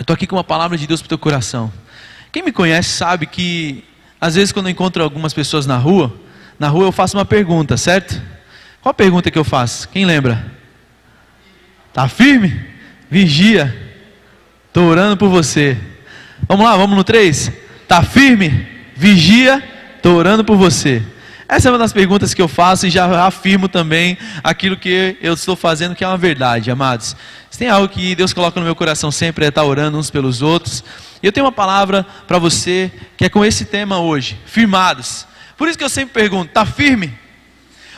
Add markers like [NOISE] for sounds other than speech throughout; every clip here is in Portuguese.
Eu estou aqui com uma palavra de Deus para o teu coração. Quem me conhece sabe que, às vezes, quando eu encontro algumas pessoas na rua, na rua eu faço uma pergunta, certo? Qual a pergunta que eu faço? Quem lembra? Tá firme? Vigia. Estou orando por você. Vamos lá, vamos no 3? Tá firme? Vigia. Estou orando por você. Essa é uma das perguntas que eu faço e já afirmo também aquilo que eu estou fazendo, que é uma verdade, amados. Tem algo que Deus coloca no meu coração sempre é estar orando uns pelos outros. E eu tenho uma palavra para você que é com esse tema hoje: firmados. Por isso que eu sempre pergunto: está firme?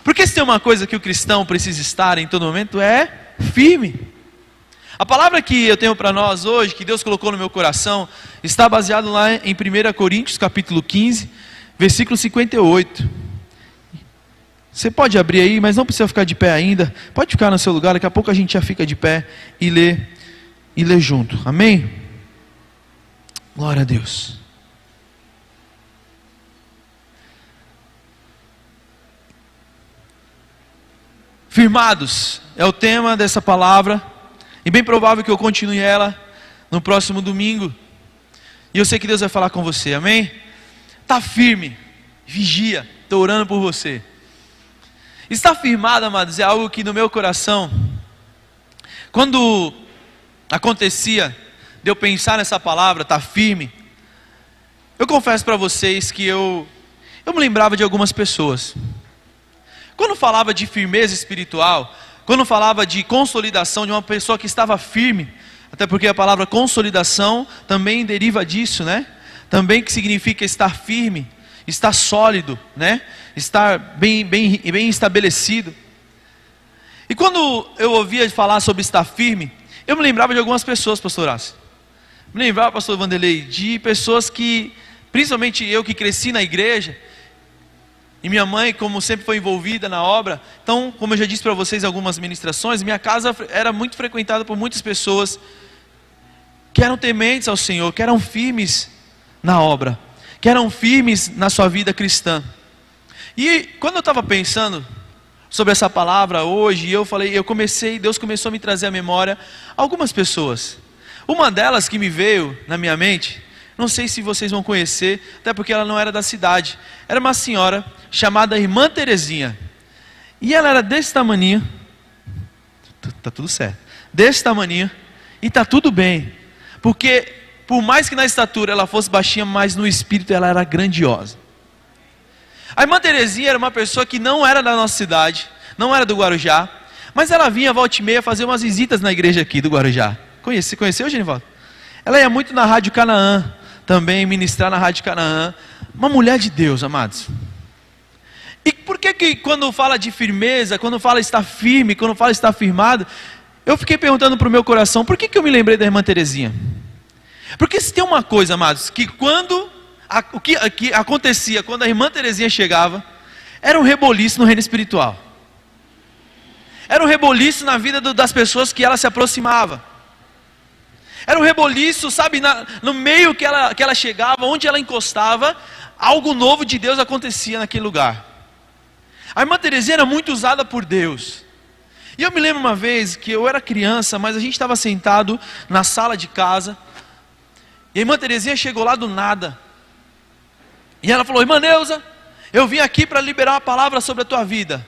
Porque se tem uma coisa que o cristão precisa estar em todo momento é firme. A palavra que eu tenho para nós hoje, que Deus colocou no meu coração, está baseado lá em 1 Coríntios, capítulo 15, versículo 58. Você pode abrir aí, mas não precisa ficar de pé ainda. Pode ficar no seu lugar, daqui a pouco a gente já fica de pé e lê e lê junto. Amém? Glória a Deus. Firmados é o tema dessa palavra, e bem provável que eu continue ela no próximo domingo. E eu sei que Deus vai falar com você, amém? Tá firme, vigia, estou orando por você. Estar firmado, amados, é algo que no meu coração, quando acontecia de eu pensar nessa palavra, estar tá firme, eu confesso para vocês que eu, eu me lembrava de algumas pessoas. Quando falava de firmeza espiritual, quando falava de consolidação de uma pessoa que estava firme, até porque a palavra consolidação também deriva disso, né? Também que significa estar firme, estar sólido, né? Estar bem, bem, bem estabelecido. E quando eu ouvia falar sobre estar firme, eu me lembrava de algumas pessoas, pastor Horácio. Me lembrava, pastor Vanderlei, de pessoas que, principalmente eu que cresci na igreja, e minha mãe, como sempre foi envolvida na obra, então, como eu já disse para vocês em algumas ministrações, minha casa era muito frequentada por muitas pessoas que eram tementes ao Senhor, que eram firmes na obra, que eram firmes na sua vida cristã. E quando eu estava pensando sobre essa palavra hoje, eu falei, eu comecei, Deus começou a me trazer à memória algumas pessoas. Uma delas que me veio na minha mente, não sei se vocês vão conhecer, até porque ela não era da cidade. Era uma senhora chamada Irmã Terezinha. E ela era desse tamanho. Tá tudo certo. Desse tamanho. E tá tudo bem. Porque por mais que na estatura ela fosse baixinha, mas no espírito ela era grandiosa. A irmã Terezinha era uma pessoa que não era da nossa cidade, não era do Guarujá, mas ela vinha volta e meia fazer umas visitas na igreja aqui do Guarujá. Conhece, conheceu, Genivaldo? Ela ia muito na Rádio Canaã, também ministrar na Rádio Canaã. Uma mulher de Deus, amados. E por que que quando fala de firmeza, quando fala estar firme, quando fala estar firmado, eu fiquei perguntando para o meu coração, por que, que eu me lembrei da irmã Terezinha? Porque se tem uma coisa, amados, que quando a, o que, que acontecia quando a irmã Terezinha chegava era um reboliço no reino espiritual. Era um reboliço na vida do, das pessoas que ela se aproximava. Era um reboliço, sabe, na, no meio que ela, que ela chegava, onde ela encostava, algo novo de Deus acontecia naquele lugar. A irmã Terezinha era muito usada por Deus. E eu me lembro uma vez que eu era criança, mas a gente estava sentado na sala de casa. E a irmã Terezinha chegou lá do nada. E ela falou: Irmã Neuza, eu vim aqui para liberar uma palavra sobre a tua vida.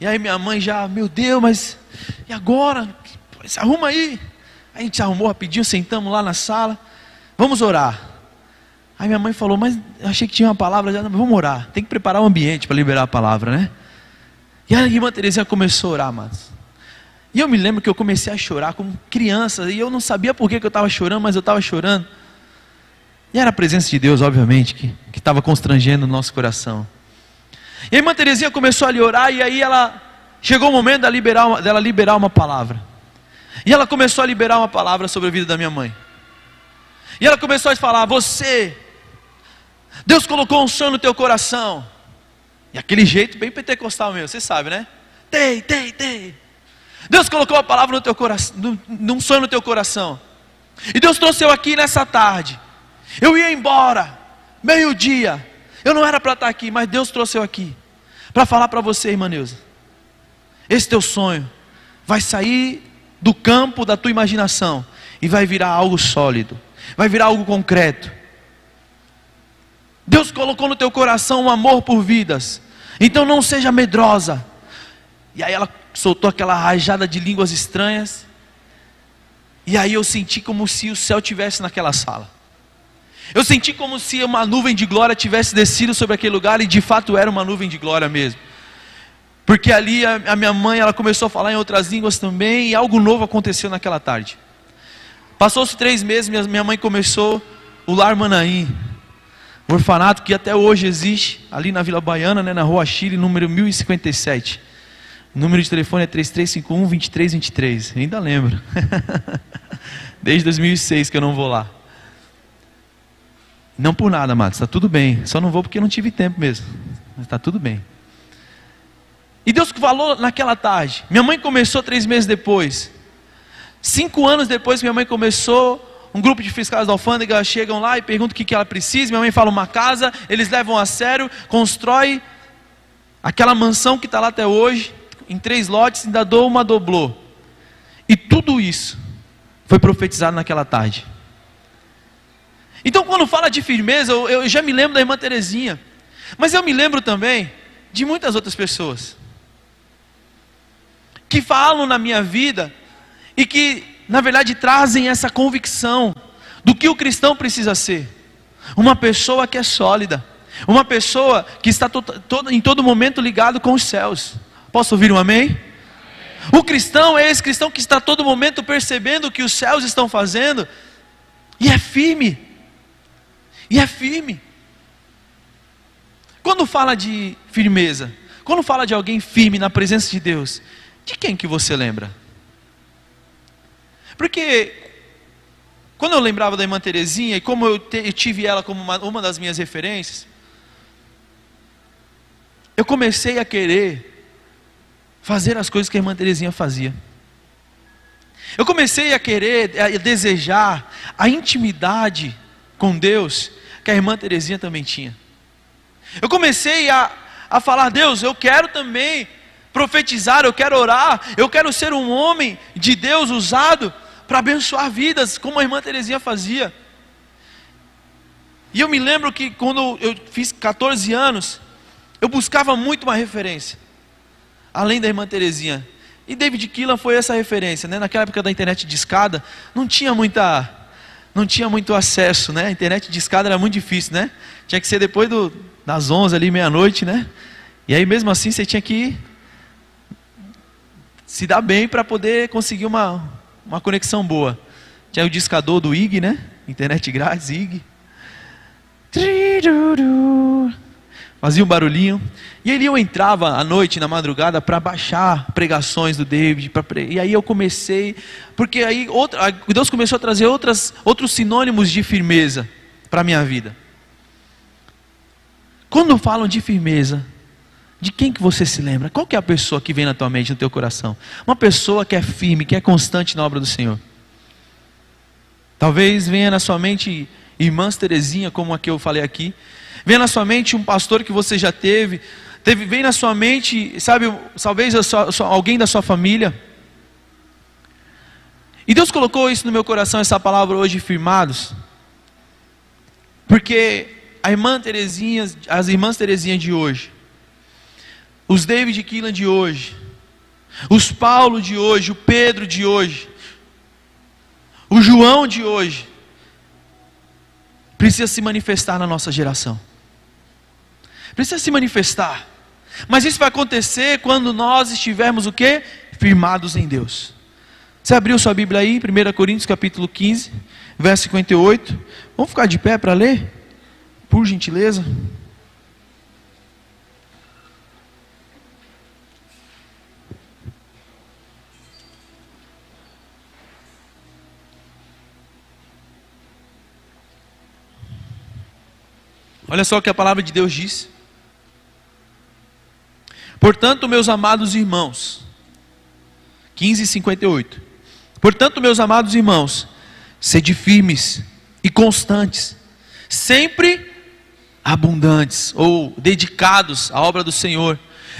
E aí minha mãe já, meu Deus, mas e agora? Se arruma aí. A gente arrumou rapidinho, sentamos lá na sala. Vamos orar. Aí minha mãe falou, mas achei que tinha uma palavra, já, vamos orar. Tem que preparar o ambiente para liberar a palavra, né? E a irmã Terezinha começou a orar, mas E eu me lembro que eu comecei a chorar como criança, e eu não sabia por que eu estava chorando, mas eu estava chorando. E era a presença de Deus, obviamente, que estava constrangendo o nosso coração. E a irmã Terezinha começou a lhe orar, e aí ela chegou o momento dela liberar, dela liberar uma palavra. E ela começou a liberar uma palavra sobre a vida da minha mãe. E ela começou a falar: Você, Deus colocou um sonho no teu coração. E aquele jeito bem pentecostal meu, você sabe, né? Tem, tem, tem. Deus colocou a palavra no teu coração, num sonho no teu coração. E Deus trouxe eu aqui nessa tarde. Eu ia embora, meio-dia. Eu não era para estar aqui, mas Deus trouxe eu aqui. Para falar para você, irmã Neuza. Esse teu sonho vai sair do campo da tua imaginação e vai virar algo sólido, vai virar algo concreto. Deus colocou no teu coração um amor por vidas, então não seja medrosa. E aí ela soltou aquela rajada de línguas estranhas, e aí eu senti como se o céu tivesse naquela sala. Eu senti como se uma nuvem de glória tivesse descido sobre aquele lugar e de fato era uma nuvem de glória mesmo. Porque ali a, a minha mãe, ela começou a falar em outras línguas também e algo novo aconteceu naquela tarde. Passou-se três meses, minha, minha mãe começou o Lar Manaim, o orfanato que até hoje existe ali na Vila Baiana, né, na Rua Chile, número 1057. O número de telefone é 3351 2323. Ainda lembro. [LAUGHS] Desde 2006 que eu não vou lá. Não por nada, Matos, está tudo bem. Só não vou porque não tive tempo mesmo. Mas está tudo bem. E Deus falou naquela tarde. Minha mãe começou três meses depois. Cinco anos depois minha mãe começou, um grupo de fiscais da alfândega chegam lá e perguntam o que, que ela precisa. Minha mãe fala uma casa, eles levam a sério, constrói aquela mansão que está lá até hoje, em três lotes, ainda dou uma dobrou. E tudo isso foi profetizado naquela tarde. Então, quando fala de firmeza, eu, eu já me lembro da irmã Terezinha, mas eu me lembro também de muitas outras pessoas que falam na minha vida e que, na verdade, trazem essa convicção do que o cristão precisa ser. Uma pessoa que é sólida, uma pessoa que está to, to, em todo momento ligado com os céus. Posso ouvir um amém? O cristão é esse cristão que está todo momento percebendo o que os céus estão fazendo e é firme. E é firme. Quando fala de firmeza, quando fala de alguém firme na presença de Deus, de quem que você lembra? Porque quando eu lembrava da irmã Terezinha e como eu, te, eu tive ela como uma, uma das minhas referências, eu comecei a querer fazer as coisas que a irmã Terezinha fazia. Eu comecei a querer, a desejar a intimidade com Deus que a irmã Terezinha também tinha. Eu comecei a, a falar, Deus, eu quero também profetizar, eu quero orar, eu quero ser um homem de Deus usado para abençoar vidas, como a irmã Terezinha fazia. E eu me lembro que quando eu fiz 14 anos, eu buscava muito uma referência, além da irmã Terezinha. E David Keelan foi essa referência, né? Naquela época da internet de escada, não tinha muita não tinha muito acesso, né? A internet de escada era muito difícil, né? Tinha que ser depois do, das 11 ali, meia-noite, né? E aí mesmo assim você tinha que se dar bem para poder conseguir uma, uma conexão boa. Tinha o discador do IG, né? Internet grátis, IG. Fazia um barulhinho. E aí eu entrava à noite, na madrugada, para baixar pregações do David. Pre... E aí eu comecei, porque aí outra, Deus começou a trazer outras, outros sinônimos de firmeza para a minha vida. Quando falam de firmeza, de quem que você se lembra? Qual que é a pessoa que vem na tua mente, no teu coração? Uma pessoa que é firme, que é constante na obra do Senhor. Talvez venha na sua mente irmãs Terezinha, como a que eu falei aqui. Venha na sua mente um pastor que você já teve, Teve, vem na sua mente, sabe, talvez alguém da sua família. E Deus colocou isso no meu coração, essa palavra hoje, firmados. Porque a irmã Terezinha, as irmãs Terezinha de hoje, os David Keelan de hoje, os Paulo de hoje, o Pedro de hoje, o João de hoje, precisa se manifestar na nossa geração. Precisa se manifestar. Mas isso vai acontecer quando nós estivermos o quê? Firmados em Deus. Você abriu sua Bíblia aí, 1 Coríntios capítulo 15, verso 58. Vamos ficar de pé para ler? Por gentileza. Olha só o que a palavra de Deus diz. Portanto, meus amados irmãos, 15:58. Portanto, meus amados irmãos, sede firmes e constantes, sempre abundantes ou dedicados à obra do Senhor,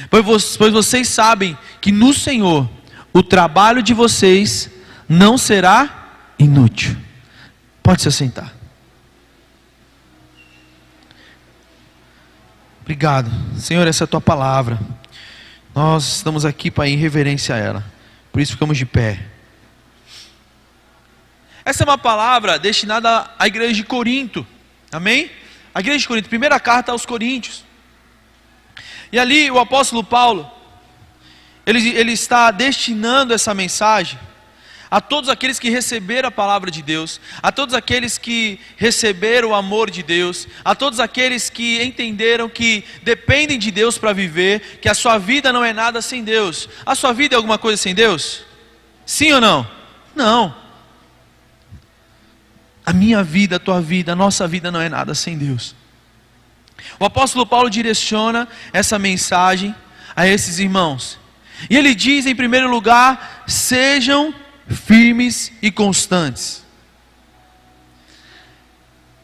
pois vocês sabem que no Senhor o trabalho de vocês não será inútil. Pode se assentar. Obrigado, Senhor, essa é a tua palavra. Nós estamos aqui para ir em reverência a ela. Por isso ficamos de pé. Essa é uma palavra destinada à igreja de Corinto. Amém? A igreja de Corinto, primeira carta aos Coríntios. E ali o apóstolo Paulo, ele, ele está destinando essa mensagem a todos aqueles que receberam a palavra de Deus, a todos aqueles que receberam o amor de Deus, a todos aqueles que entenderam que dependem de Deus para viver, que a sua vida não é nada sem Deus. A sua vida é alguma coisa sem Deus? Sim ou não? Não. A minha vida, a tua vida, a nossa vida não é nada sem Deus. O apóstolo Paulo direciona essa mensagem a esses irmãos. E ele diz, em primeiro lugar, sejam firmes e constantes.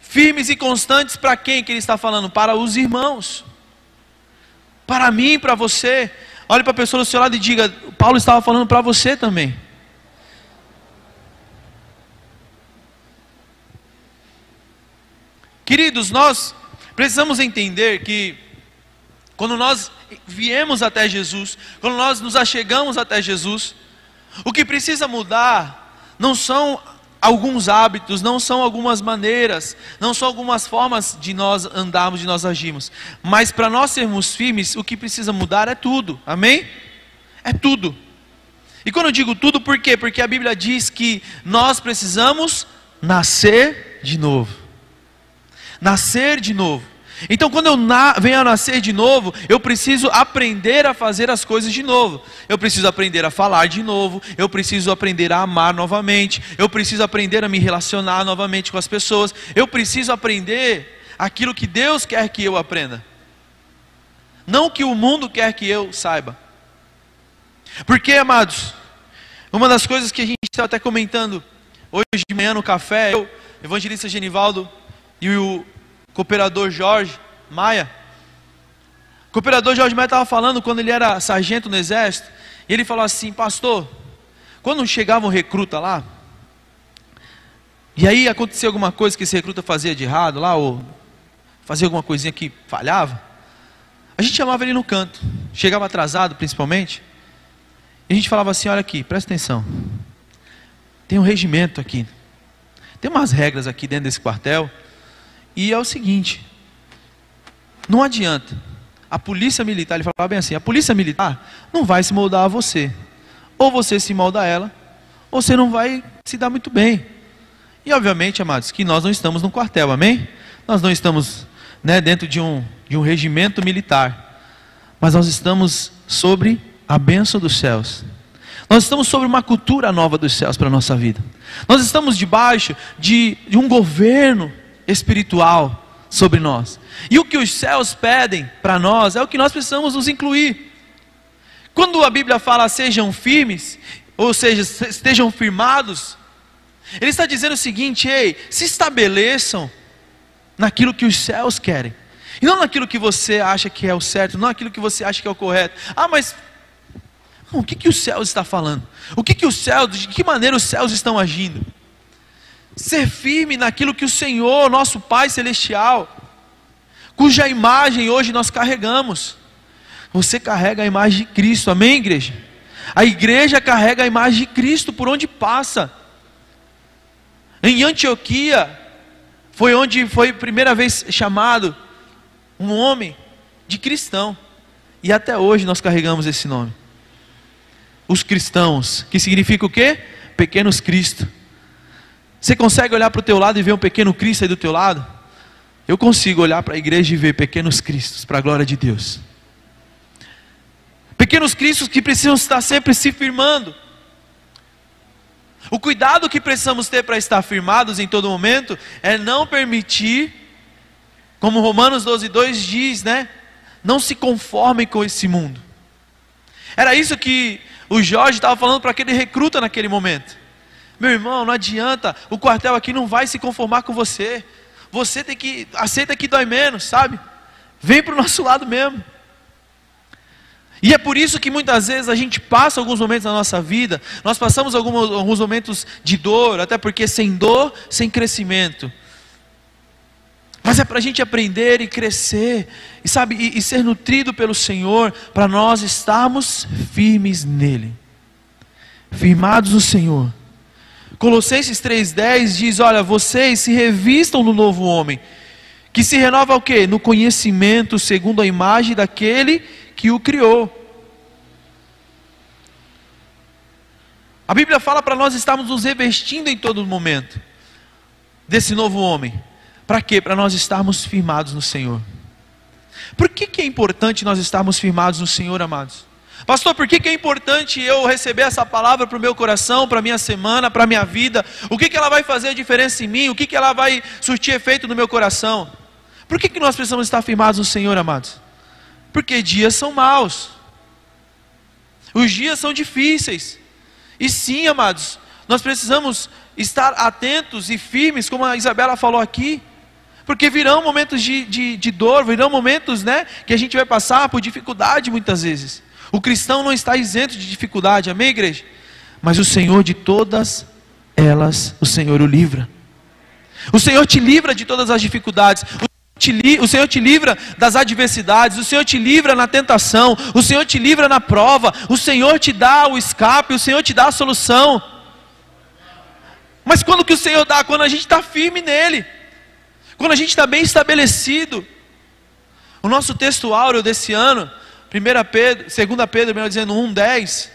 Firmes e constantes para quem que ele está falando? Para os irmãos. Para mim, para você. Olhe para a pessoa do seu lado e diga: Paulo estava falando para você também. Queridos, nós precisamos entender que quando nós viemos até Jesus, quando nós nos achegamos até Jesus, o que precisa mudar não são alguns hábitos, não são algumas maneiras, não são algumas formas de nós andarmos, de nós agirmos, mas para nós sermos firmes, o que precisa mudar é tudo, amém? É tudo. E quando eu digo tudo, por quê? Porque a Bíblia diz que nós precisamos nascer de novo. Nascer de novo. Então, quando eu venho a nascer de novo, eu preciso aprender a fazer as coisas de novo. Eu preciso aprender a falar de novo. Eu preciso aprender a amar novamente. Eu preciso aprender a me relacionar novamente com as pessoas. Eu preciso aprender aquilo que Deus quer que eu aprenda. Não que o mundo quer que eu saiba. Porque, amados, uma das coisas que a gente estava até comentando hoje de manhã no café, eu, evangelista Genivaldo e o cooperador Jorge Maia. O cooperador Jorge Maia estava falando quando ele era sargento no exército, e ele falou assim: Pastor, quando chegava um recruta lá, e aí acontecia alguma coisa que esse recruta fazia de errado lá, ou fazia alguma coisinha que falhava, a gente chamava ele no canto, chegava atrasado principalmente, e a gente falava assim: Olha aqui, presta atenção, tem um regimento aqui, tem umas regras aqui dentro desse quartel. E é o seguinte: não adianta. A polícia militar, ele falava bem assim: a polícia militar não vai se moldar a você. Ou você se molda a ela, ou você não vai se dar muito bem. E obviamente, amados, que nós não estamos no quartel, amém? Nós não estamos né, dentro de um, de um regimento militar, mas nós estamos sobre a bênção dos céus. Nós estamos sobre uma cultura nova dos céus para a nossa vida. Nós estamos debaixo de, de um governo espiritual sobre nós. E o que os céus pedem para nós é o que nós precisamos nos incluir. Quando a Bíblia fala sejam firmes, ou seja, estejam firmados, ele está dizendo o seguinte: ei, se estabeleçam naquilo que os céus querem, e não naquilo que você acha que é o certo, não naquilo que você acha que é o correto. Ah, mas o que, que os céus está falando? O que, que os céus, de que maneira os céus estão agindo? Ser firme naquilo que o Senhor, nosso Pai Celestial, cuja imagem hoje nós carregamos. Você carrega a imagem de Cristo, amém, igreja? A igreja carrega a imagem de Cristo por onde passa. Em Antioquia, foi onde foi a primeira vez chamado um homem de cristão. E até hoje nós carregamos esse nome. Os cristãos, que significa o quê? Pequenos Cristo. Você consegue olhar para o teu lado e ver um pequeno Cristo aí do teu lado? Eu consigo olhar para a igreja e ver pequenos Cristos, para a glória de Deus. Pequenos Cristos que precisam estar sempre se firmando. O cuidado que precisamos ter para estar firmados em todo momento é não permitir, como Romanos 12, 2 diz, né? Não se conformem com esse mundo. Era isso que o Jorge estava falando para aquele recruta naquele momento. Meu irmão, não adianta, o quartel aqui não vai se conformar com você. Você tem que, aceita que dói menos, sabe? Vem para o nosso [LAUGHS] lado mesmo. E é por isso que muitas vezes a gente passa alguns momentos na nossa vida, nós passamos alguns, alguns momentos de dor, até porque sem dor, sem crescimento. Mas é para a gente aprender e crescer, e sabe, e, e ser nutrido pelo Senhor, para nós estarmos firmes nele, firmados no Senhor. Colossenses 3,10 diz: Olha, vocês se revistam no novo homem, que se renova o quê? No conhecimento segundo a imagem daquele que o criou. A Bíblia fala para nós estarmos nos revestindo em todo momento desse novo homem. Para quê? Para nós estarmos firmados no Senhor. Por que, que é importante nós estarmos firmados no Senhor, amados? Pastor, por que, que é importante eu receber essa palavra para o meu coração, para a minha semana, para a minha vida? O que, que ela vai fazer a diferença em mim? O que, que ela vai surtir efeito no meu coração? Por que, que nós precisamos estar firmados no Senhor, amados? Porque dias são maus. Os dias são difíceis. E sim, amados, nós precisamos estar atentos e firmes, como a Isabela falou aqui. Porque virão momentos de, de, de dor, virão momentos né, que a gente vai passar por dificuldade muitas vezes. O cristão não está isento de dificuldade, amém, igreja? Mas o Senhor de todas elas, o Senhor o livra. O Senhor te livra de todas as dificuldades o Senhor te livra das adversidades, o Senhor te livra na tentação, o Senhor te livra na prova, o Senhor te dá o escape, o Senhor te dá a solução. Mas quando que o Senhor dá? Quando a gente está firme nele, quando a gente está bem estabelecido. O nosso texto áureo desse ano, 1 Pedro, 2 Pedro, melhor dizendo, 1,10,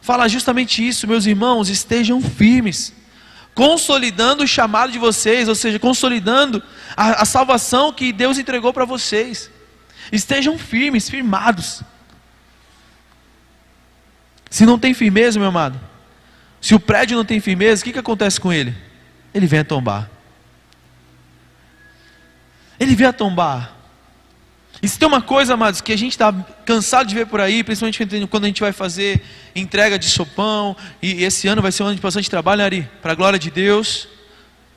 fala justamente isso, meus irmãos, estejam firmes consolidando o chamado de vocês, ou seja, consolidando a, a salvação que Deus entregou para vocês. Estejam firmes, firmados. Se não tem firmeza, meu amado, se o prédio não tem firmeza, o que, que acontece com ele? Ele vem a tombar. Ele vem a tombar. E se tem uma coisa, amados, que a gente está cansado de ver por aí, principalmente quando a gente vai fazer entrega de sopão, e esse ano vai ser um ano de bastante trabalho, Ari? Para a glória de Deus.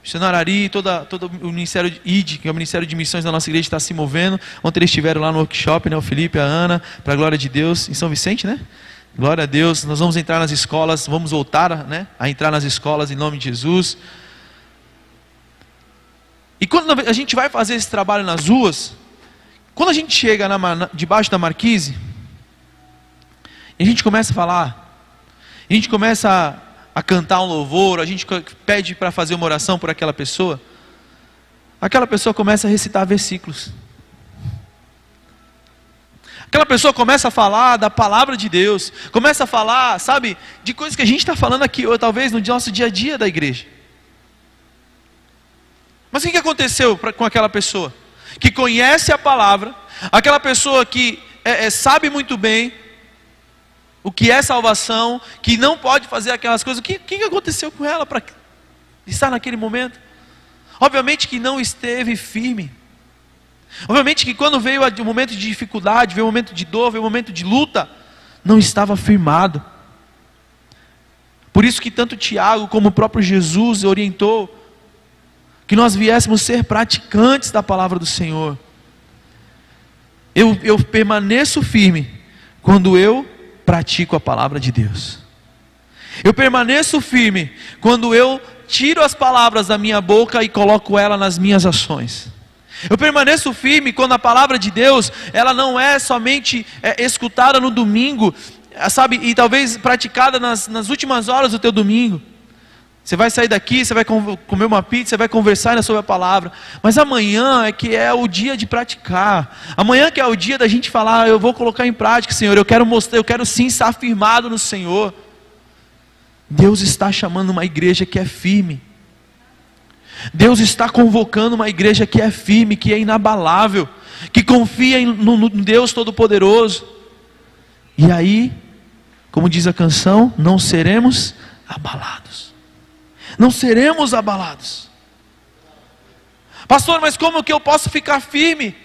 Missionário Ari, toda, todo o Ministério de ID, que é o Ministério de Missões da nossa igreja, está se movendo. Ontem eles estiveram lá no workshop, né? O Felipe, a Ana, para a glória de Deus, em São Vicente, né? Glória a Deus. Nós vamos entrar nas escolas, vamos voltar né, a entrar nas escolas em nome de Jesus. E quando a gente vai fazer esse trabalho nas ruas, quando a gente chega na, debaixo da marquise, e a gente começa a falar, a gente começa a, a cantar um louvor, a gente pede para fazer uma oração por aquela pessoa, aquela pessoa começa a recitar versículos. Aquela pessoa começa a falar da palavra de Deus, começa a falar, sabe, de coisas que a gente está falando aqui, ou talvez no nosso dia a dia da igreja. Mas o que aconteceu com aquela pessoa? Que conhece a palavra, aquela pessoa que é, é, sabe muito bem o que é salvação, que não pode fazer aquelas coisas. O que, que aconteceu com ela para estar naquele momento? Obviamente que não esteve firme. Obviamente que quando veio o momento de dificuldade, veio o momento de dor, veio o momento de luta, não estava firmado. Por isso que tanto Tiago como o próprio Jesus orientou que nós viéssemos ser praticantes da palavra do Senhor. Eu, eu permaneço firme quando eu pratico a palavra de Deus. Eu permaneço firme quando eu tiro as palavras da minha boca e coloco ela nas minhas ações. Eu permaneço firme quando a palavra de Deus, ela não é somente é, escutada no domingo, sabe, e talvez praticada nas, nas últimas horas do teu domingo. Você vai sair daqui, você vai comer uma pizza, você vai conversar sobre a palavra. Mas amanhã é que é o dia de praticar. Amanhã que é o dia da gente falar, eu vou colocar em prática, Senhor. Eu quero mostrar, eu quero sim estar firmado no Senhor. Deus está chamando uma igreja que é firme. Deus está convocando uma igreja que é firme, que é inabalável, que confia no Deus Todo-Poderoso. E aí, como diz a canção, não seremos abalados não seremos abalados. Pastor, mas como que eu posso ficar firme?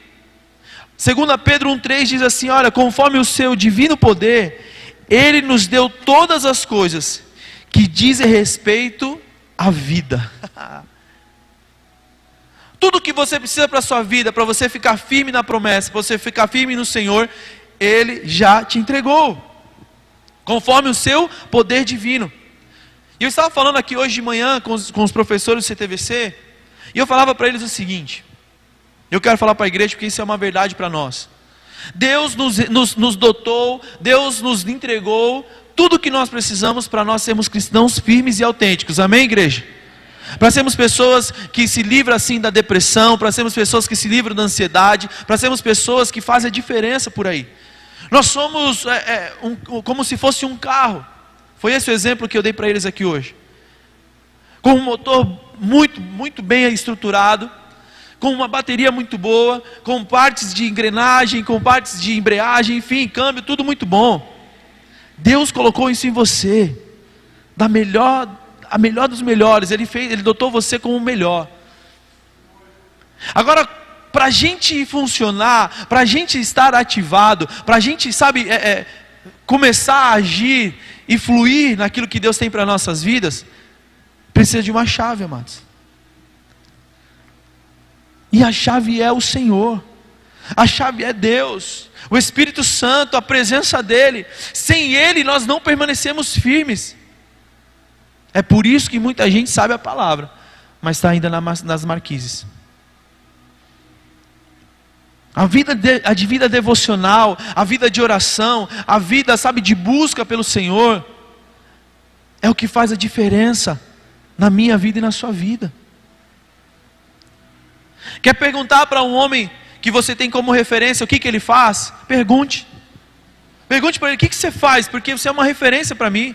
Segundo Pedro 1,3 diz assim: olha, conforme o seu divino poder, Ele nos deu todas as coisas que dizem respeito à vida. [LAUGHS] Tudo que você precisa para a sua vida, para você ficar firme na promessa, para você ficar firme no Senhor, Ele já te entregou, conforme o seu poder divino. E eu estava falando aqui hoje de manhã com os, com os professores do CTVC, e eu falava para eles o seguinte: eu quero falar para a igreja porque isso é uma verdade para nós. Deus nos, nos, nos dotou, Deus nos entregou tudo o que nós precisamos para nós sermos cristãos firmes e autênticos. Amém, igreja? Para sermos pessoas que se livram assim da depressão, para sermos pessoas que se livram da ansiedade, para sermos pessoas que fazem a diferença por aí. Nós somos é, é, um, como se fosse um carro. Foi esse o exemplo que eu dei para eles aqui hoje. Com um motor muito, muito bem estruturado, com uma bateria muito boa, com partes de engrenagem, com partes de embreagem, enfim, câmbio, tudo muito bom. Deus colocou isso em você, da melhor, a melhor dos melhores. Ele fez, ele dotou você com o melhor. Agora, para a gente funcionar, para a gente estar ativado, para a gente, sabe, é, é, começar a agir e fluir naquilo que Deus tem para nossas vidas, precisa de uma chave, amados. E a chave é o Senhor, a chave é Deus, o Espírito Santo, a presença dEle. Sem Ele nós não permanecemos firmes. É por isso que muita gente sabe a palavra, mas está ainda nas marquises. A vida, de, a vida devocional, a vida de oração, a vida, sabe, de busca pelo Senhor, é o que faz a diferença na minha vida e na sua vida. Quer perguntar para um homem que você tem como referência o que, que ele faz? Pergunte. Pergunte para ele o que, que você faz, porque você é uma referência para mim.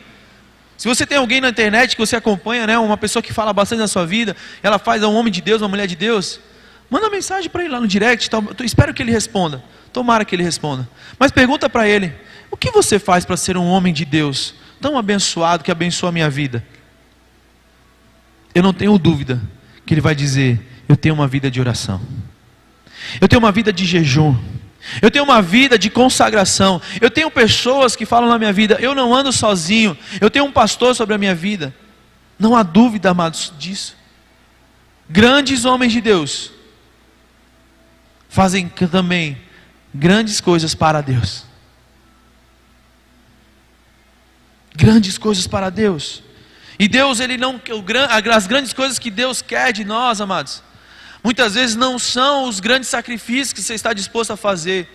Se você tem alguém na internet que você acompanha, né, uma pessoa que fala bastante da sua vida, ela faz é um homem de Deus, uma mulher de Deus, Manda mensagem para ele lá no direct, tal. Espero que ele responda. Tomara que ele responda. Mas pergunta para ele: o que você faz para ser um homem de Deus tão abençoado que abençoa a minha vida? Eu não tenho dúvida que ele vai dizer: eu tenho uma vida de oração. Eu tenho uma vida de jejum. Eu tenho uma vida de consagração. Eu tenho pessoas que falam na minha vida: eu não ando sozinho. Eu tenho um pastor sobre a minha vida. Não há dúvida, amados, disso. Grandes homens de Deus fazem também grandes coisas para Deus. Grandes coisas para Deus. E Deus, Ele não. As grandes coisas que Deus quer de nós, amados, muitas vezes não são os grandes sacrifícios que você está disposto a fazer,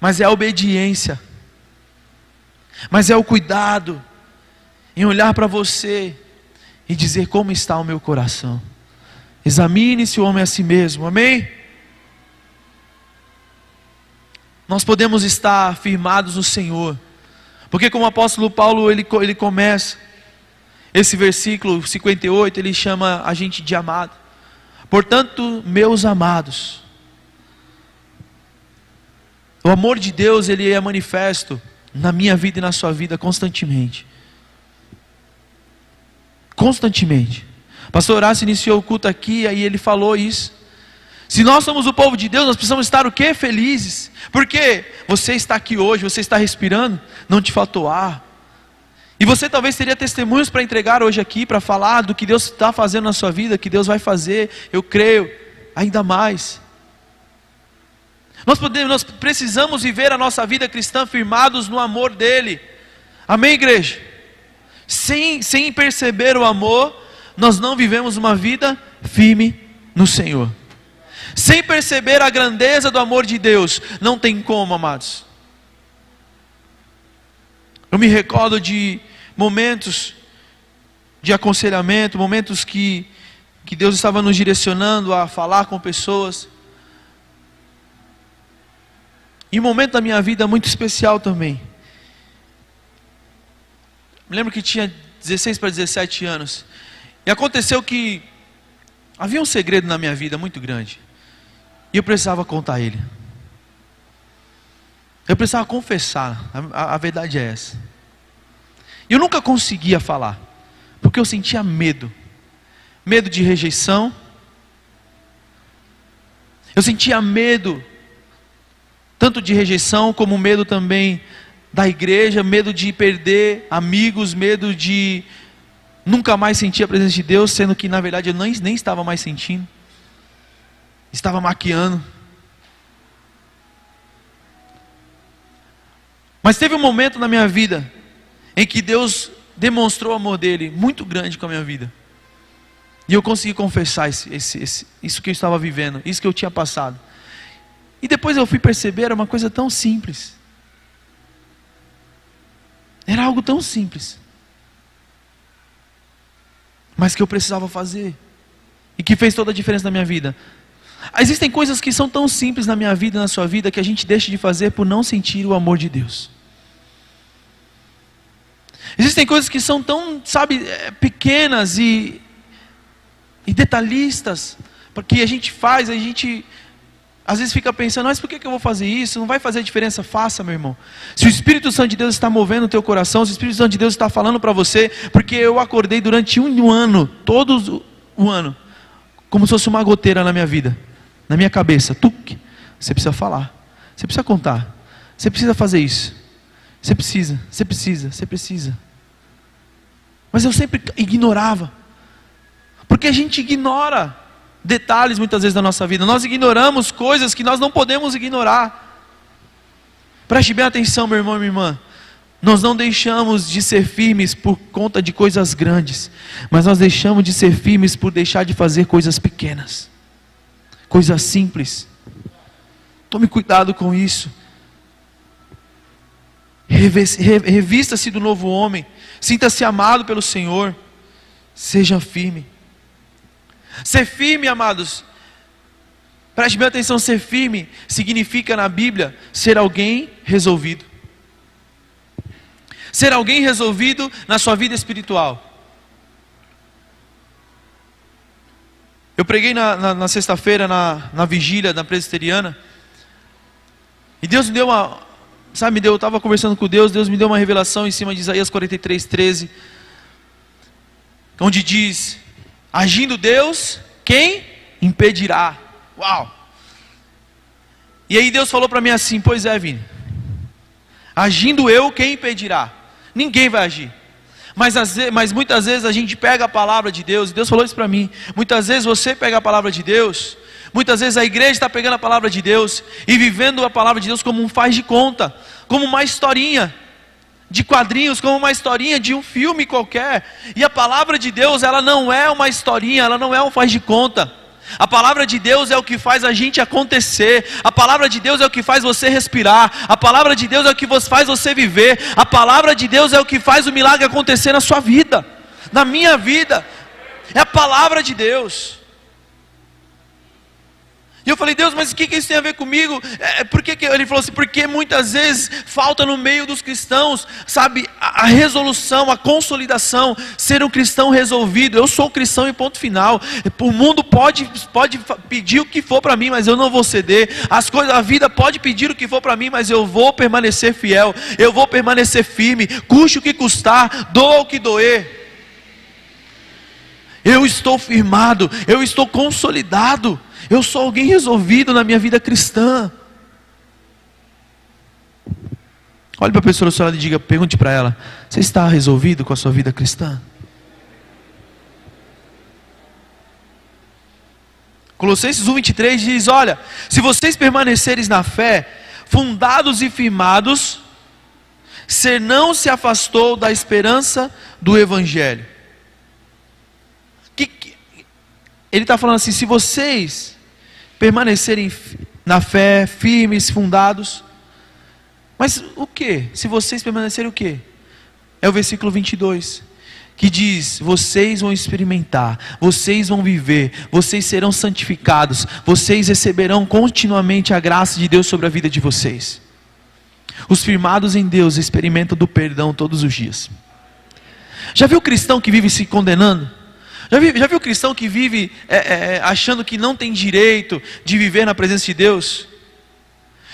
mas é a obediência, mas é o cuidado em olhar para você e dizer como está o meu coração. Examine-se o homem a si mesmo, amém? Nós podemos estar firmados no Senhor. Porque como o apóstolo Paulo ele, ele começa esse versículo 58, ele chama a gente de amado. Portanto, meus amados, o amor de Deus ele é manifesto na minha vida e na sua vida constantemente. Constantemente. Pastor Horácio iniciou o culto aqui, aí ele falou isso. Se nós somos o povo de Deus, nós precisamos estar o quê? Felizes. Porque você está aqui hoje, você está respirando, não te faltou ar. E você talvez teria testemunhos para entregar hoje aqui, para falar do que Deus está fazendo na sua vida, que Deus vai fazer, eu creio, ainda mais. Nós, podemos, nós precisamos viver a nossa vida cristã firmados no amor dEle. Amém, igreja? Sem, sem perceber o amor, nós não vivemos uma vida firme no Senhor sem perceber a grandeza do amor de Deus, não tem como, amados. Eu me recordo de momentos de aconselhamento, momentos que, que Deus estava nos direcionando a falar com pessoas. E um momento da minha vida muito especial também. Me lembro que tinha 16 para 17 anos. E aconteceu que havia um segredo na minha vida muito grande. E eu precisava contar ele. Eu precisava confessar, a, a verdade é essa. Eu nunca conseguia falar, porque eu sentia medo medo de rejeição, eu sentia medo, tanto de rejeição, como medo também da igreja, medo de perder amigos, medo de nunca mais sentir a presença de Deus, sendo que na verdade eu nem, nem estava mais sentindo estava maquiando. Mas teve um momento na minha vida em que Deus demonstrou o amor dele muito grande com a minha vida. E eu consegui confessar esse, esse, esse, isso que eu estava vivendo, isso que eu tinha passado. E depois eu fui perceber, era uma coisa tão simples. Era algo tão simples. Mas que eu precisava fazer. E que fez toda a diferença na minha vida. Existem coisas que são tão simples na minha vida e na sua vida que a gente deixa de fazer por não sentir o amor de Deus. Existem coisas que são tão, sabe, é, pequenas e, e detalhistas, porque a gente faz, a gente às vezes fica pensando, mas por que, eu vou fazer isso? Não vai fazer diferença? Faça, meu irmão. Se o Espírito Santo de Deus está movendo o teu coração, se o Espírito Santo de Deus está falando para você, porque eu acordei durante um ano, todo o ano, como se fosse uma goteira na minha vida, na minha cabeça. Tuc. Você precisa falar, você precisa contar, você precisa fazer isso. Você precisa, você precisa, você precisa. Mas eu sempre ignorava. Porque a gente ignora detalhes muitas vezes da nossa vida. Nós ignoramos coisas que nós não podemos ignorar. Preste bem atenção, meu irmão e minha irmã. Nós não deixamos de ser firmes por conta de coisas grandes, mas nós deixamos de ser firmes por deixar de fazer coisas pequenas, coisas simples. Tome cuidado com isso. Revista-se do novo homem. Sinta-se amado pelo Senhor. Seja firme. Ser firme, amados. Preste bem atenção: ser firme significa na Bíblia ser alguém resolvido. Ser alguém resolvido na sua vida espiritual. Eu preguei na, na, na sexta-feira, na, na vigília da presbiteriana. E Deus me deu uma, Sabe, eu estava conversando com Deus, Deus me deu uma revelação em cima de Isaías 43, 13. Onde diz: Agindo Deus, quem impedirá? Uau! E aí Deus falou para mim assim: Pois é, Vini. Agindo eu, quem impedirá? Ninguém vai agir. Mas, mas muitas vezes a gente pega a palavra de Deus, e Deus falou isso para mim. Muitas vezes você pega a palavra de Deus Muitas vezes a igreja está pegando a palavra de Deus e vivendo a palavra de Deus como um faz de conta, como uma historinha de quadrinhos, como uma historinha de um filme qualquer. E a palavra de Deus, ela não é uma historinha, ela não é um faz de conta. A palavra de Deus é o que faz a gente acontecer. A palavra de Deus é o que faz você respirar. A palavra de Deus é o que faz você viver. A palavra de Deus é o que faz o milagre acontecer na sua vida, na minha vida. É a palavra de Deus. E eu falei, Deus, mas o que, que isso tem a ver comigo? É, é por que, que ele falou assim? Porque muitas vezes falta no meio dos cristãos, sabe, a, a, resolução, a consolidação, ser um cristão resolvido. Eu sou cristão e ponto final. O mundo pode, pode pedir o que for para mim, mas eu não vou ceder. As coisas, a vida pode pedir o que for para mim, mas eu vou permanecer fiel. Eu vou permanecer firme, custe o que custar, doa o que doer. Eu estou firmado, eu estou consolidado. Eu sou alguém resolvido na minha vida cristã. Olhe para a pessoa do seu lado e diga, pergunte para ela: Você está resolvido com a sua vida cristã? Colossenses 1,23 diz: Olha, se vocês permaneceres na fé, fundados e firmados, ser não se afastou da esperança do Evangelho. Que, que, ele está falando assim: se vocês permanecerem na fé, firmes, fundados. Mas o que? Se vocês permanecerem o que? É o versículo 22 que diz: vocês vão experimentar, vocês vão viver, vocês serão santificados, vocês receberão continuamente a graça de Deus sobre a vida de vocês. Os firmados em Deus experimentam do perdão todos os dias. Já viu cristão que vive se condenando? Já viu, já viu cristão que vive é, é, é, achando que não tem direito de viver na presença de Deus?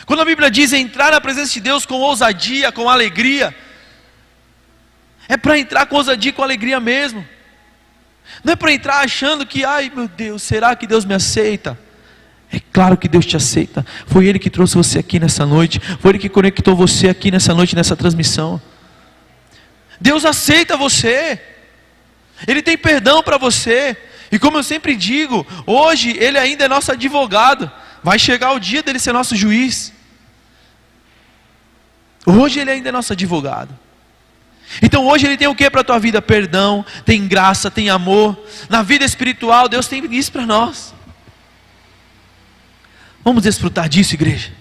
Quando a Bíblia diz entrar na presença de Deus com ousadia, com alegria, é para entrar com ousadia, com alegria mesmo. Não é para entrar achando que, ai meu Deus, será que Deus me aceita? É claro que Deus te aceita. Foi Ele que trouxe você aqui nessa noite. Foi Ele que conectou você aqui nessa noite, nessa transmissão. Deus aceita você. Ele tem perdão para você. E como eu sempre digo, hoje ele ainda é nosso advogado. Vai chegar o dia dele ser nosso juiz. Hoje ele ainda é nosso advogado. Então hoje ele tem o que para a tua vida? Perdão, tem graça, tem amor. Na vida espiritual, Deus tem isso para nós. Vamos desfrutar disso, igreja.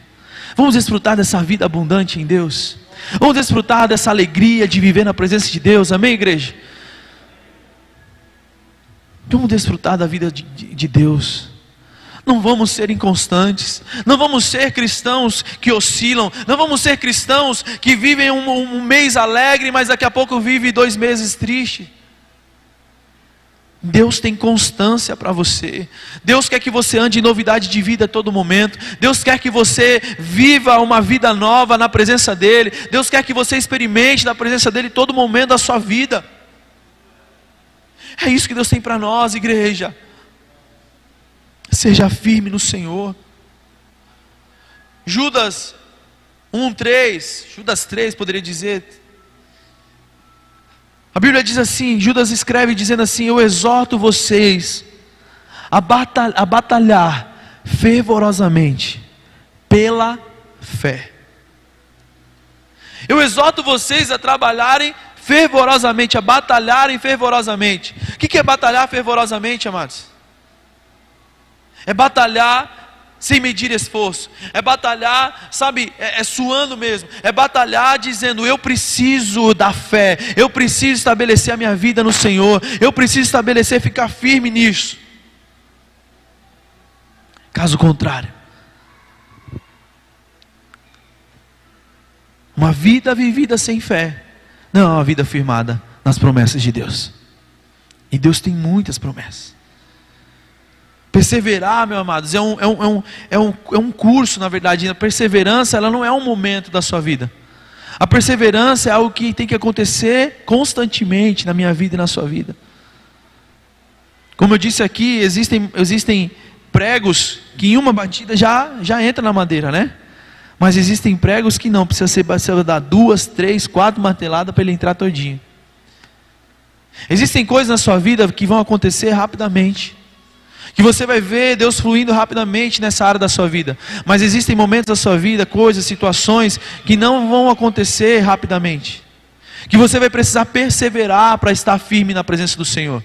Vamos desfrutar dessa vida abundante em Deus. Vamos desfrutar dessa alegria de viver na presença de Deus. Amém, igreja? Vamos desfrutar da vida de, de, de Deus. Não vamos ser inconstantes, não vamos ser cristãos que oscilam, não vamos ser cristãos que vivem um, um mês alegre, mas daqui a pouco vive dois meses triste. Deus tem constância para você. Deus quer que você ande em novidade de vida a todo momento. Deus quer que você viva uma vida nova na presença dEle. Deus quer que você experimente na presença dEle todo momento da sua vida. É isso que Deus tem para nós, igreja. Seja firme no Senhor. Judas 1, 3, Judas 3 poderia dizer, a Bíblia diz assim: Judas escreve dizendo assim: Eu exorto vocês a, batalhar, a batalhar fervorosamente pela fé. Eu exorto vocês a trabalharem fervorosamente, a batalharem fervorosamente. O que é batalhar fervorosamente, amados? É batalhar sem medir esforço, é batalhar, sabe, é, é, suando mesmo, é batalhar dizendo: eu preciso da fé, eu preciso estabelecer a minha vida no Senhor, eu preciso estabelecer, ficar firme nisso. Caso contrário, uma vida vivida sem fé, não é uma vida firmada nas promessas de Deus, e Deus tem muitas promessas. Perseverar, meus amados, é um, é um, é um, é um, é um curso, na verdade. A perseverança, ela não é um momento da sua vida. A perseverança é algo que tem que acontecer constantemente na minha vida e na sua vida. Como eu disse aqui, existem, existem pregos que em uma batida já, já entra na madeira, né? Mas existem pregos que não, precisa ser precisa dar duas, três, quatro marteladas para ele entrar todinho. Existem coisas na sua vida que vão acontecer rapidamente que você vai ver Deus fluindo rapidamente nessa área da sua vida. Mas existem momentos da sua vida, coisas, situações que não vão acontecer rapidamente. Que você vai precisar perseverar para estar firme na presença do Senhor.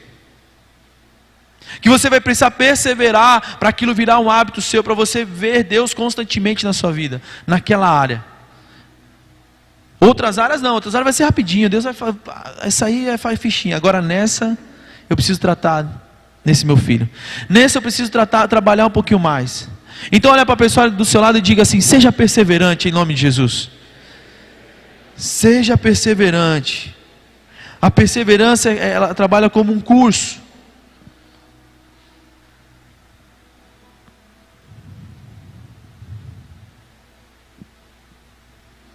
Que você vai precisar perseverar para aquilo virar um hábito seu, para você ver Deus constantemente na sua vida, naquela área. Outras áreas não, outras áreas vai ser rapidinho. Deus vai falar, essa aí é faz fichinha. Agora nessa, eu preciso tratar nesse meu filho. Nesse eu preciso tratar, trabalhar um pouquinho mais. Então olha para a pessoa do seu lado e diga assim: seja perseverante em nome de Jesus. Seja perseverante. A perseverança ela trabalha como um curso.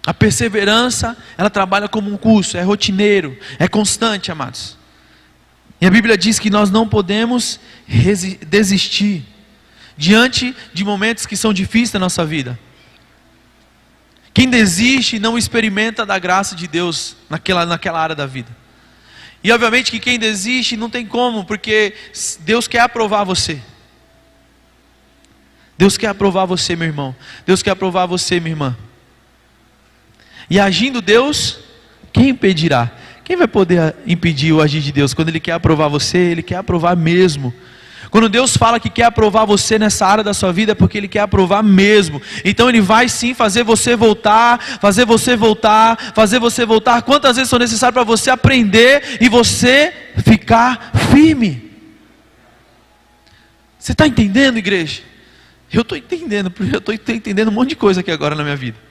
A perseverança, ela trabalha como um curso, é rotineiro, é constante, amados. E a Bíblia diz que nós não podemos desistir diante de momentos que são difíceis na nossa vida. Quem desiste não experimenta da graça de Deus naquela, naquela área da vida. E obviamente que quem desiste não tem como, porque Deus quer aprovar você. Deus quer aprovar você, meu irmão. Deus quer aprovar você, minha irmã. E agindo Deus, quem impedirá? Quem vai poder impedir o agir de Deus? Quando Ele quer aprovar você, Ele quer aprovar mesmo. Quando Deus fala que quer aprovar você nessa área da sua vida, é porque Ele quer aprovar mesmo. Então Ele vai sim fazer você voltar, fazer você voltar, fazer você voltar. Quantas vezes são necessárias para você aprender e você ficar firme? Você está entendendo, igreja? Eu estou entendendo, porque [LAUGHS] eu estou entendendo um monte de coisa aqui agora na minha vida.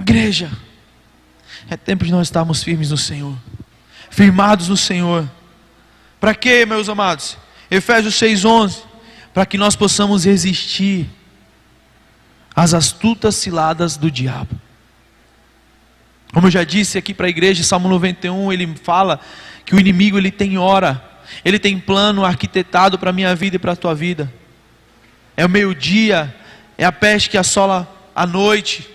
Igreja, é tempo de nós estarmos firmes no Senhor, firmados no Senhor. Para quê, meus amados? Efésios 6,11: para que nós possamos resistir às astutas ciladas do diabo. Como eu já disse aqui para a igreja, Salmo 91, ele fala que o inimigo ele tem hora, ele tem plano arquitetado para a minha vida e para a tua vida. É o meio-dia, é a peste que assola a noite,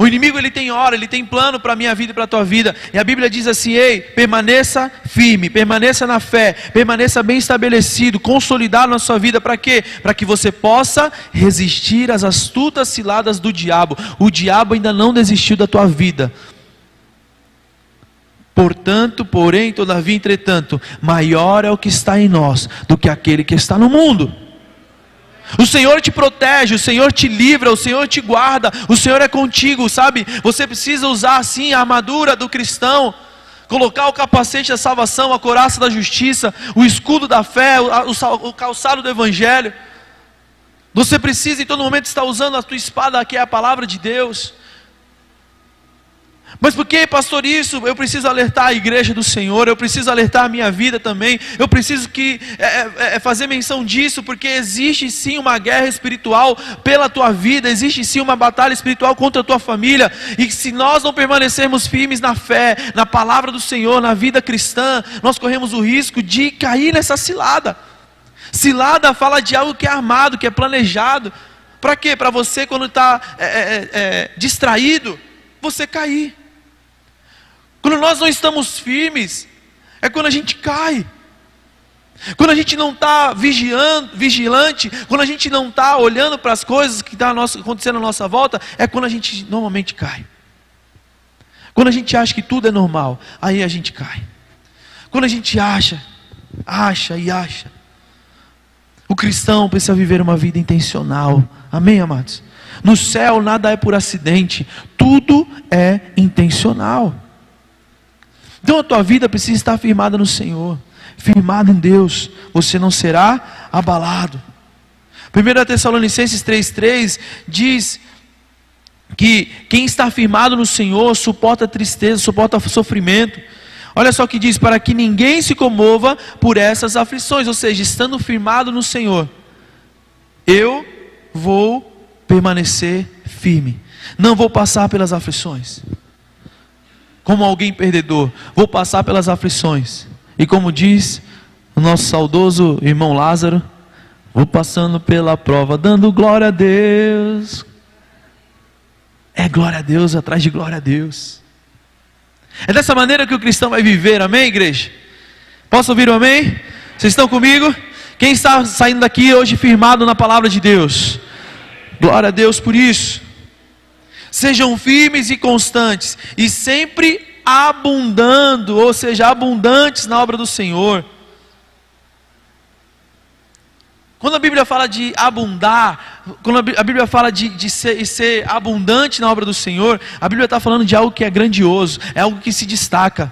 O inimigo ele tem hora, ele tem plano para a minha vida e para a tua vida. E a Bíblia diz assim: ei, permaneça firme, permaneça na fé, permaneça bem estabelecido, consolidado na sua vida. Para quê? Para que você possa resistir às astutas ciladas do diabo. O diabo ainda não desistiu da tua vida. Portanto, porém, todavia, entretanto, maior é o que está em nós do que aquele que está no mundo. O Senhor te protege, o Senhor te livra, o Senhor te guarda, o Senhor é contigo, sabe? Você precisa usar assim a armadura do cristão, colocar o capacete da salvação, a coraça da justiça, o escudo da fé, o, calçado do evangelho. Você precisa em todo momento estar usando a tua espada, que é a palavra de Deus. Mas por que, pastor, isso? Eu preciso alertar a igreja do Senhor, eu preciso alertar a minha vida também, eu preciso que é, é, é, fazer menção disso, porque existe sim uma guerra espiritual pela tua vida, existe sim uma batalha espiritual contra a tua família, e se nós não permanecermos firmes na fé, na palavra do Senhor, na vida cristã, nós corremos o risco de cair nessa cilada. Cilada fala de algo que é armado, que é planejado. Para quê? Para você, quando está é, é, é, distraído, você cair. Quando nós não estamos firmes, é quando a gente cai. Quando a gente não está vigilante, quando a gente não está olhando para as coisas que estão tá acontecendo à nossa volta, é quando a gente normalmente cai. Quando a gente acha que tudo é normal, aí a gente cai. Quando a gente acha, acha e acha. O cristão precisa viver uma vida intencional. Amém, amados? No céu nada é por acidente, tudo é intencional. Então a tua vida precisa estar firmada no Senhor, firmada em Deus, você não será abalado. 1 Tessalonicenses 3,3 diz que quem está firmado no Senhor suporta tristeza, suporta sofrimento. Olha só o que diz: para que ninguém se comova por essas aflições, ou seja, estando firmado no Senhor, eu vou permanecer firme, não vou passar pelas aflições como alguém perdedor, vou passar pelas aflições. E como diz o nosso saudoso irmão Lázaro, vou passando pela prova, dando glória a Deus. É glória a Deus atrás de glória a Deus. É dessa maneira que o cristão vai viver, amém, igreja? Posso ouvir um amém? Vocês estão comigo? Quem está saindo daqui hoje firmado na palavra de Deus? Glória a Deus por isso. Sejam firmes e constantes, e sempre abundando, ou seja, abundantes na obra do Senhor. Quando a Bíblia fala de abundar, quando a Bíblia fala de, de ser, ser abundante na obra do Senhor, a Bíblia está falando de algo que é grandioso, é algo que se destaca.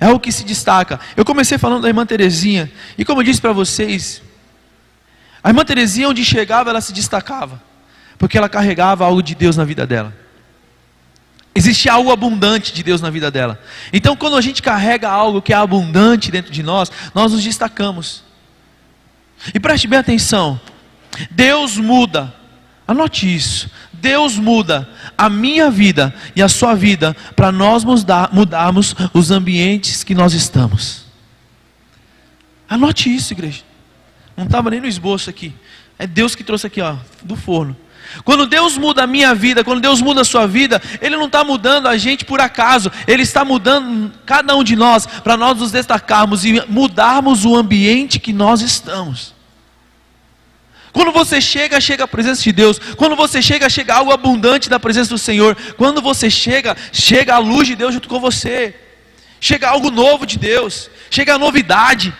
É algo que se destaca. Eu comecei falando da irmã Terezinha, e como eu disse para vocês, a irmã Terezinha, onde chegava, ela se destacava porque ela carregava algo de Deus na vida dela. Existia algo abundante de Deus na vida dela. Então, quando a gente carrega algo que é abundante dentro de nós, nós nos destacamos. E preste bem atenção: Deus muda, anote isso. Deus muda a minha vida e a sua vida para nós mudarmos os ambientes que nós estamos. Anote isso, igreja. Não estava nem no esboço aqui. É Deus que trouxe aqui, ó, do forno. Quando Deus muda a minha vida, quando Deus muda a sua vida, Ele não está mudando a gente por acaso, Ele está mudando cada um de nós para nós nos destacarmos e mudarmos o ambiente que nós estamos. Quando você chega, chega a presença de Deus. Quando você chega, chega algo abundante da presença do Senhor. Quando você chega, chega a luz de Deus junto com você. Chega algo novo de Deus. Chega a novidade.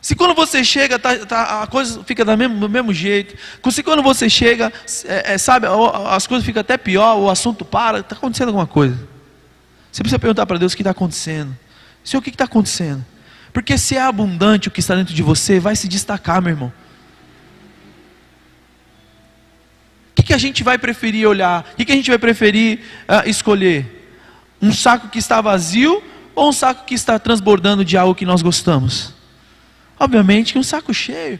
Se quando você chega, tá, tá, a coisa fica do mesmo, do mesmo jeito. Se quando você chega, é, é, sabe, as coisas ficam até pior, o assunto para, está acontecendo alguma coisa. Você precisa perguntar para Deus o que está acontecendo. Senhor, o que está acontecendo? Porque se é abundante o que está dentro de você, vai se destacar, meu irmão. O que, que a gente vai preferir olhar? O que, que a gente vai preferir uh, escolher? Um saco que está vazio ou um saco que está transbordando de algo que nós gostamos? Obviamente um saco cheio.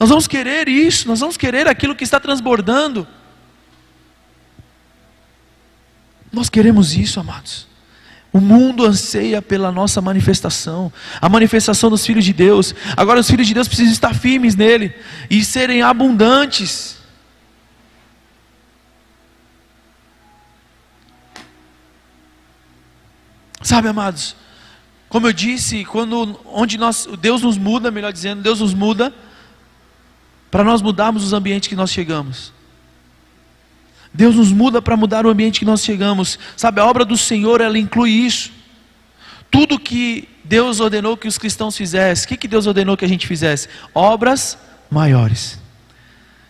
Nós vamos querer isso, nós vamos querer aquilo que está transbordando. Nós queremos isso, amados. O mundo anseia pela nossa manifestação, a manifestação dos filhos de Deus. Agora, os filhos de Deus precisam estar firmes nele e serem abundantes. Sabe, amados, como eu disse, quando onde nós, Deus nos muda, melhor dizendo, Deus nos muda para nós mudarmos os ambientes que nós chegamos. Deus nos muda para mudar o ambiente que nós chegamos. Sabe, a obra do Senhor, ela inclui isso. Tudo que Deus ordenou que os cristãos fizessem, o que, que Deus ordenou que a gente fizesse? Obras maiores.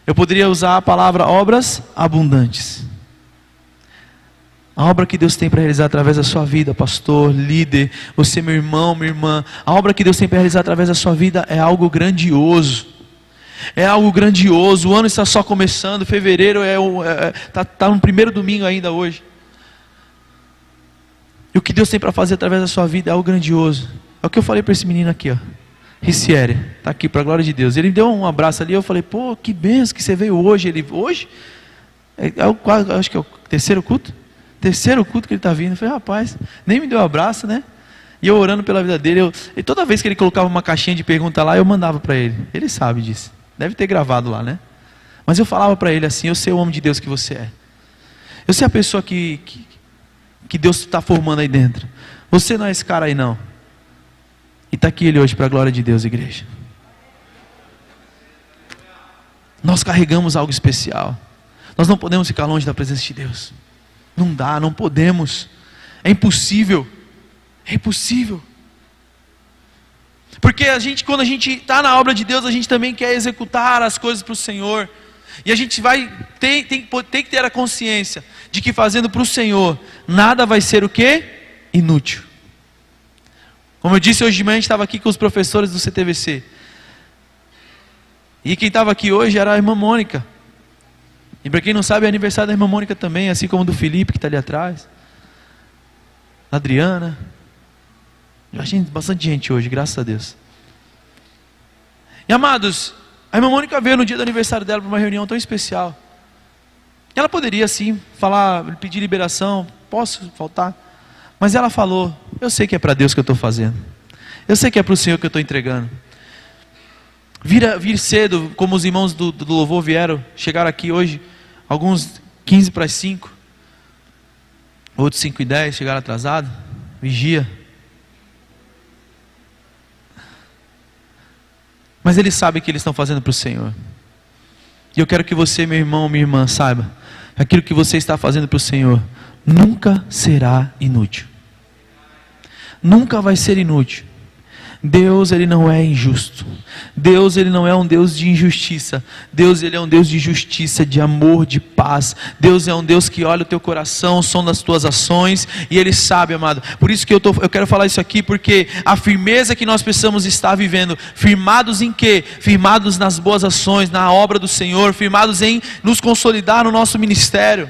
Eu poderia usar a palavra obras abundantes. A obra que Deus tem para realizar através da sua vida, pastor, líder, você, meu irmão, minha irmã, a obra que Deus tem para realizar através da sua vida é algo grandioso. É algo grandioso. O ano está só começando. Fevereiro é, é tá, tá no primeiro domingo ainda hoje. E o que Deus tem para fazer através da sua vida é algo grandioso. É o que eu falei para esse menino aqui, ó. Riciere, está aqui para a glória de Deus. Ele me deu um abraço ali. Eu falei, pô, que benção que você veio hoje. Ele, hoje? É, é acho que é o terceiro culto. Terceiro culto que ele está vindo. Eu falei, rapaz, nem me deu um abraço, né? E eu orando pela vida dele. Eu, e toda vez que ele colocava uma caixinha de pergunta lá, eu mandava para ele. Ele sabe disso. Deve ter gravado lá, né? Mas eu falava para ele assim: Eu sei o homem de Deus que você é. Eu sei a pessoa que, que, que Deus está formando aí dentro. Você não é esse cara aí, não. E está aqui ele hoje para a glória de Deus, igreja. Nós carregamos algo especial. Nós não podemos ficar longe da presença de Deus. Não dá, não podemos. É impossível. É impossível. Porque a gente, quando a gente está na obra de Deus, a gente também quer executar as coisas para o Senhor. E a gente vai tem, tem, tem que ter a consciência de que fazendo para o Senhor, nada vai ser o que? Inútil. Como eu disse hoje de manhã, a gente estava aqui com os professores do CTVC. E quem estava aqui hoje era a irmã Mônica. E para quem não sabe, é aniversário da irmã Mônica também, assim como do Felipe, que está ali atrás. Adriana. Achei bastante gente hoje, graças a Deus. E amados, a irmã Mônica veio no dia do aniversário dela para uma reunião tão especial. Ela poderia sim falar, pedir liberação, posso faltar? Mas ela falou: Eu sei que é para Deus que eu estou fazendo. Eu sei que é para o Senhor que eu estou entregando. Vir, vir cedo, como os irmãos do, do louvor vieram, chegaram aqui hoje, alguns 15 para as 5, outros 5 e 10 chegaram atrasados. Vigia. Mas eles sabem que eles estão fazendo para o Senhor. E eu quero que você, meu irmão, minha irmã, saiba: aquilo que você está fazendo para o Senhor nunca será inútil. Nunca vai ser inútil. Deus ele não é injusto. Deus ele não é um Deus de injustiça. Deus ele é um Deus de justiça, de amor, de paz. Deus é um Deus que olha o teu coração, som das tuas ações e ele sabe, amado. Por isso que eu, tô, eu quero falar isso aqui porque a firmeza que nós precisamos estar vivendo, firmados em quê? Firmados nas boas ações, na obra do Senhor, firmados em nos consolidar no nosso ministério.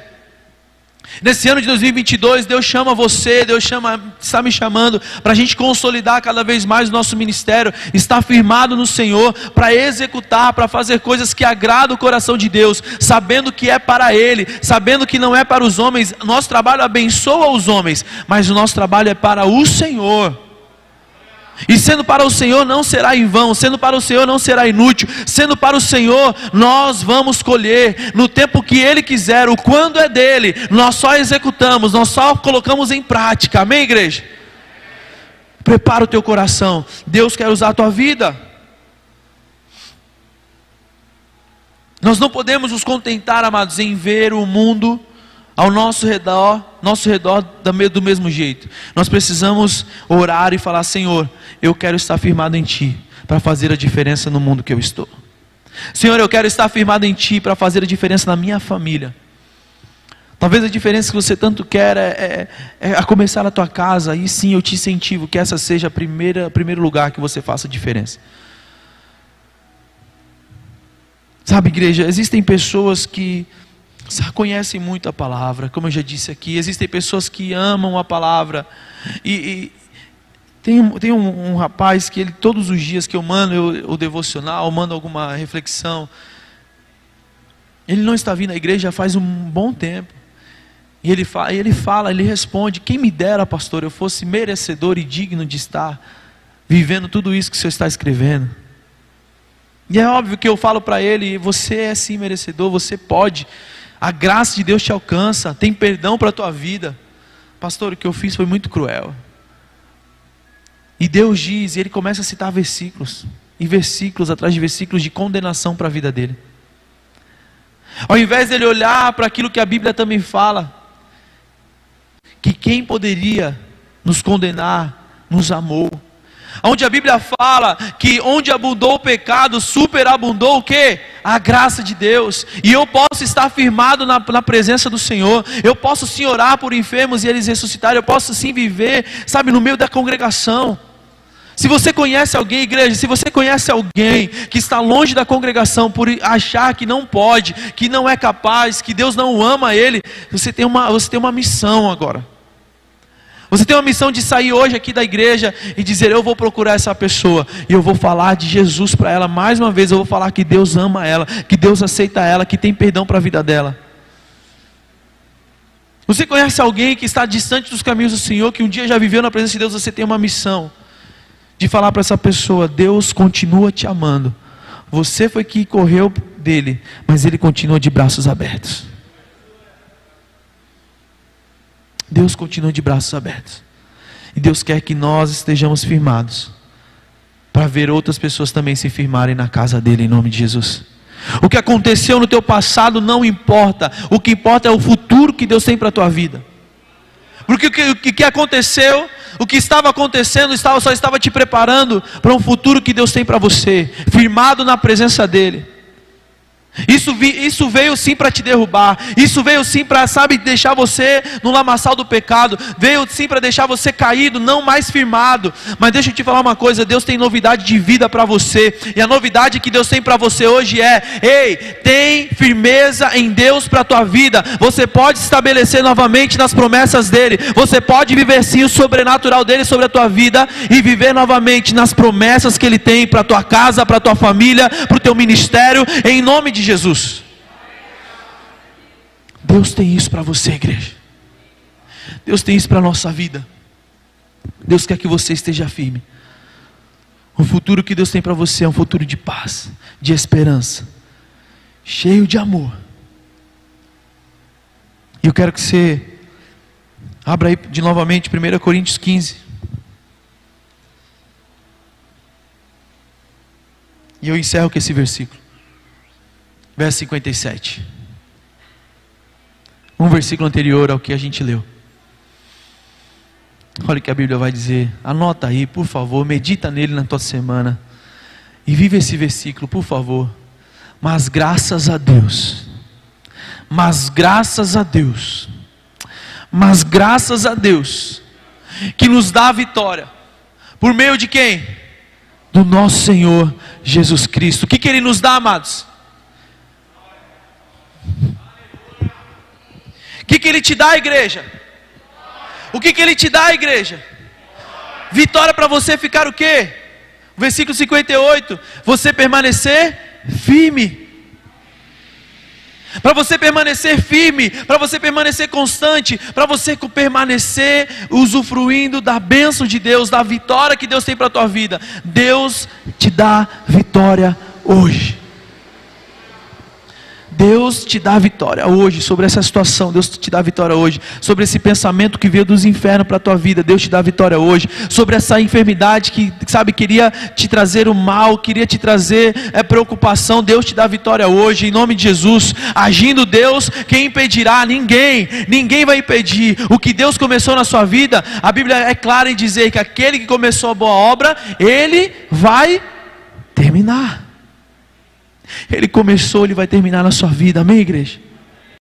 Nesse ano de 2022, Deus chama você, Deus chama, está me chamando para a gente consolidar cada vez mais o nosso ministério, estar firmado no Senhor, para executar, para fazer coisas que agradam o coração de Deus, sabendo que é para Ele, sabendo que não é para os homens. Nosso trabalho abençoa os homens, mas o nosso trabalho é para o Senhor. E sendo para o Senhor não será em vão, sendo para o Senhor não será inútil, sendo para o Senhor nós vamos colher no tempo que Ele quiser, o quando é dele, nós só executamos, nós só colocamos em prática, amém, igreja? Prepara o teu coração, Deus quer usar a tua vida. Nós não podemos nos contentar, amados, em ver o mundo ao nosso redor, nosso redor do mesmo jeito. Nós precisamos orar e falar: Senhor, eu quero estar firmado em Ti para fazer a diferença no mundo que eu estou. Senhor, eu quero estar firmado em Ti para fazer a diferença na minha família. Talvez a diferença que você tanto quer é, é, é a começar na tua casa, e sim eu te incentivo que essa seja o primeiro lugar que você faça a diferença. Sabe, igreja, existem pessoas que conhecem muito a palavra, como eu já disse aqui, existem pessoas que amam a palavra, e, e tem, tem um, um, rapaz que ele, todos os dias que eu mando eu, o devocional, mando alguma reflexão, ele não está vindo à igreja faz um bom tempo, E ele fala, ele fala, ele responde: Quem me dera, pastor, eu fosse merecedor e digno de estar vivendo tudo isso que o senhor está escrevendo. E é óbvio que eu falo para ele: Você é sim merecedor, você pode. A graça de Deus te alcança, tem perdão para a tua vida. Pastor, o que eu fiz foi muito cruel. E Deus diz, e ele começa a citar versículos, e versículos atrás de versículos de condenação para a vida dele. Ao invés dele olhar para aquilo que a Bíblia também fala, que quem poderia nos condenar nos amou. Onde a Bíblia fala que onde abundou o pecado, superabundou o que? A graça de Deus. E eu posso estar firmado na, na, presença do Senhor. Eu posso sim orar por enfermos e eles ressuscitarem. Eu posso sim viver, sabe, no meio da congregação. Se você conhece alguém, igreja, se você conhece alguém que está longe da congregação por achar que não pode, que não é capaz, que Deus não ama ele, você tem uma, você tem uma missão agora. Você tem uma missão de sair hoje aqui da igreja e dizer: Eu vou procurar essa pessoa e eu vou falar de Jesus para ela mais uma vez. Eu vou falar que Deus ama ela, que Deus aceita ela, que tem perdão para a vida dela. Você conhece alguém que está distante dos caminhos do Senhor, que um dia já viveu na presença de Deus? Você tem uma missão de falar para essa pessoa: Deus continua te amando. Você foi que correu dele, mas ele continua de braços abertos. Deus continua de braços abertos. E Deus quer que nós estejamos firmados para ver outras pessoas também se firmarem na casa dele em nome de Jesus. O que aconteceu no teu passado não importa, o que importa é o futuro que Deus tem para a tua vida. Porque o que, o que aconteceu o que estava acontecendo estava, só estava te preparando para um futuro que Deus tem para você, firmado na presença dEle. Isso, vi, isso veio sim para te derrubar. Isso veio sim para, sabe, deixar você no lamaçal do pecado. Veio sim para deixar você caído, não mais firmado. Mas deixa eu te falar uma coisa: Deus tem novidade de vida para você. E a novidade que Deus tem para você hoje é: ei, tem firmeza em Deus para a tua vida. Você pode estabelecer novamente nas promessas dEle. Você pode viver sim o sobrenatural dEle sobre a tua vida. E viver novamente nas promessas que Ele tem para tua casa, para tua família, para o teu ministério. Em nome de Jesus. Deus tem isso para você, igreja. Deus tem isso para a nossa vida. Deus quer que você esteja firme. O futuro que Deus tem para você é um futuro de paz, de esperança, cheio de amor. E eu quero que você abra aí de novamente 1 Coríntios 15. E eu encerro com esse versículo verso 57. Um versículo anterior ao que a gente leu. Olha o que a Bíblia vai dizer. Anota aí, por favor, medita nele na tua semana. E vive esse versículo, por favor. Mas graças a Deus. Mas graças a Deus. Mas graças a Deus. Que nos dá a vitória. Por meio de quem? Do nosso Senhor Jesus Cristo. O que, que Ele nos dá, amados? O que, que Ele te dá, igreja? O que, que Ele te dá, igreja? Vitória para você ficar o quê? Versículo 58. Você permanecer firme. Para você permanecer firme, para você permanecer constante, para você permanecer usufruindo da bênção de Deus, da vitória que Deus tem para a tua vida. Deus te dá vitória hoje. Deus te dá vitória hoje sobre essa situação. Deus te dá vitória hoje sobre esse pensamento que veio dos infernos para a tua vida. Deus te dá vitória hoje sobre essa enfermidade que, sabe, queria te trazer o mal, queria te trazer é, preocupação. Deus te dá vitória hoje, em nome de Jesus. Agindo Deus, quem impedirá? Ninguém. Ninguém vai impedir. O que Deus começou na sua vida, a Bíblia é clara em dizer que aquele que começou a boa obra, ele vai terminar. Ele começou, ele vai terminar na sua vida, amém, igreja?